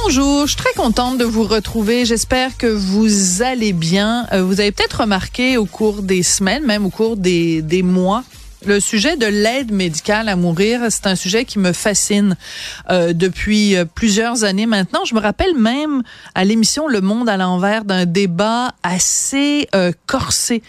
Bonjour, je suis très contente de vous retrouver. J'espère que vous allez bien. Euh, vous avez peut-être remarqué au cours des semaines, même au cours des, des mois, le sujet de l'aide médicale à mourir, c'est un sujet qui me fascine euh, depuis euh, plusieurs années maintenant. Je me rappelle même à l'émission Le Monde à l'envers d'un débat assez corsé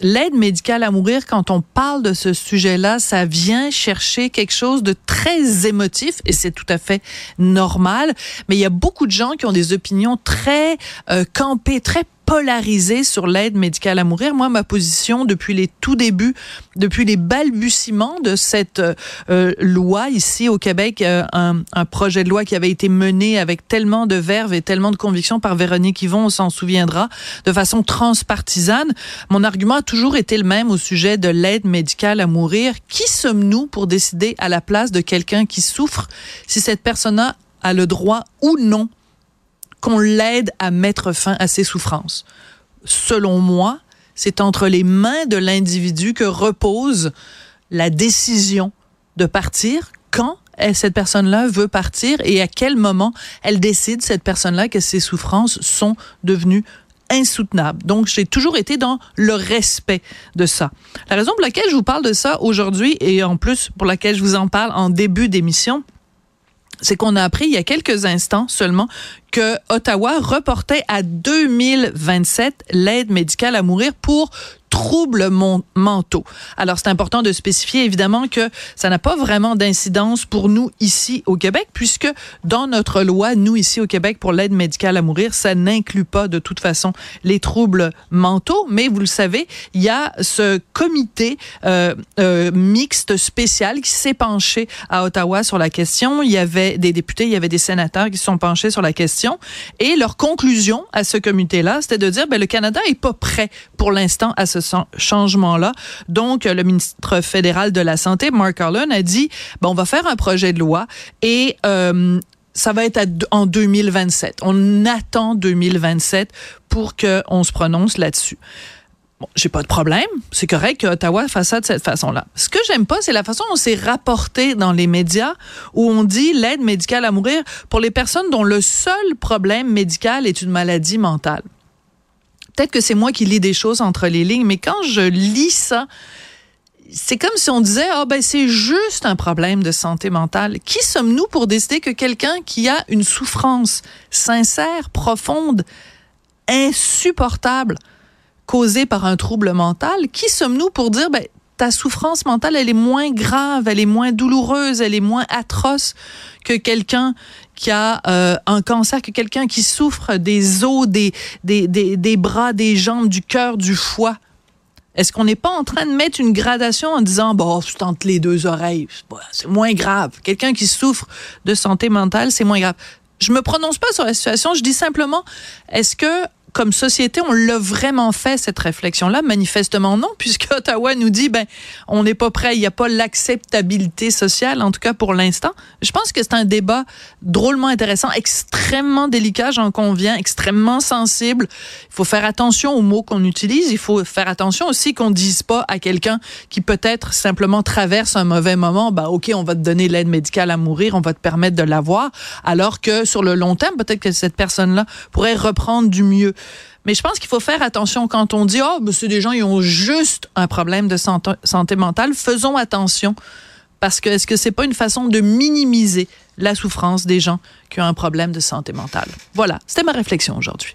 l'aide médicale à mourir, quand on parle de ce sujet-là, ça vient chercher quelque chose de très émotif et c'est tout à fait normal. Mais il y a beaucoup de gens qui ont des opinions très euh, campées, très polarisé sur l'aide médicale à mourir. Moi, ma position depuis les tout débuts, depuis les balbutiements de cette euh, loi ici au Québec, euh, un, un, projet de loi qui avait été mené avec tellement de verve et tellement de conviction par Véronique Yvon, on s'en souviendra, de façon transpartisane. Mon argument a toujours été le même au sujet de l'aide médicale à mourir. Qui sommes-nous pour décider à la place de quelqu'un qui souffre si cette personne-là a le droit ou non qu'on l'aide à mettre fin à ses souffrances. Selon moi, c'est entre les mains de l'individu que repose la décision de partir quand cette personne-là veut partir et à quel moment elle décide, cette personne-là, que ses souffrances sont devenues insoutenables. Donc, j'ai toujours été dans le respect de ça. La raison pour laquelle je vous parle de ça aujourd'hui et en plus pour laquelle je vous en parle en début d'émission, c'est qu'on a appris il y a quelques instants seulement que Ottawa reportait à 2027 l'aide médicale à mourir pour troubles mentaux. Alors, c'est important de spécifier évidemment que ça n'a pas vraiment d'incidence pour nous ici au Québec, puisque dans notre loi, nous ici au Québec, pour l'aide médicale à mourir, ça n'inclut pas de toute façon les troubles mentaux. Mais vous le savez, il y a ce comité euh, euh, mixte spécial qui s'est penché à Ottawa sur la question. Il y avait des députés, il y avait des sénateurs qui se sont penchés sur la question. Et leur conclusion à ce comité-là, c'était de dire, ben, le Canada est pas prêt pour l'instant à ce changement-là. Donc, le ministre fédéral de la Santé, Mark Harlan, a dit, bon, on va faire un projet de loi et euh, ça va être en 2027. On attend 2027 pour qu'on se prononce là-dessus. Bon, j'ai pas de problème. C'est correct que Ottawa fasse ça de cette façon-là. Ce que j'aime pas, c'est la façon dont c'est rapporté dans les médias où on dit l'aide médicale à mourir pour les personnes dont le seul problème médical est une maladie mentale peut-être que c'est moi qui lis des choses entre les lignes, mais quand je lis ça, c'est comme si on disait ah ben c'est juste un problème de santé mentale. Qui sommes-nous pour décider que quelqu'un qui a une souffrance sincère, profonde, insupportable causée par un trouble mental, qui sommes-nous pour dire ben ta souffrance mentale, elle est moins grave, elle est moins douloureuse, elle est moins atroce que quelqu'un qui a euh, un cancer, que quelqu'un qui souffre des os, des, des, des, des bras, des jambes, du cœur, du foie? Est-ce qu'on n'est pas en train de mettre une gradation en disant, bon, c'est entre les deux oreilles, c'est moins grave. Quelqu'un qui souffre de santé mentale, c'est moins grave. Je me prononce pas sur la situation, je dis simplement, est-ce que comme société, on l'a vraiment fait, cette réflexion-là? Manifestement non, puisque Ottawa nous dit, ben, on n'est pas prêt, il n'y a pas l'acceptabilité sociale, en tout cas pour l'instant. Je pense que c'est un débat drôlement intéressant, extrêmement délicat, j'en conviens, extrêmement sensible. Il faut faire attention aux mots qu'on utilise. Il faut faire attention aussi qu'on dise pas à quelqu'un qui peut-être simplement traverse un mauvais moment, ben, OK, on va te donner l'aide médicale à mourir, on va te permettre de l'avoir, alors que sur le long terme, peut-être que cette personne-là pourrait reprendre du mieux. Mais je pense qu'il faut faire attention quand on dit, oh, c'est des gens qui ont juste un problème de santé, santé mentale. Faisons attention. Parce que est-ce que c'est pas une façon de minimiser la souffrance des gens qui ont un problème de santé mentale? Voilà, c'était ma réflexion aujourd'hui.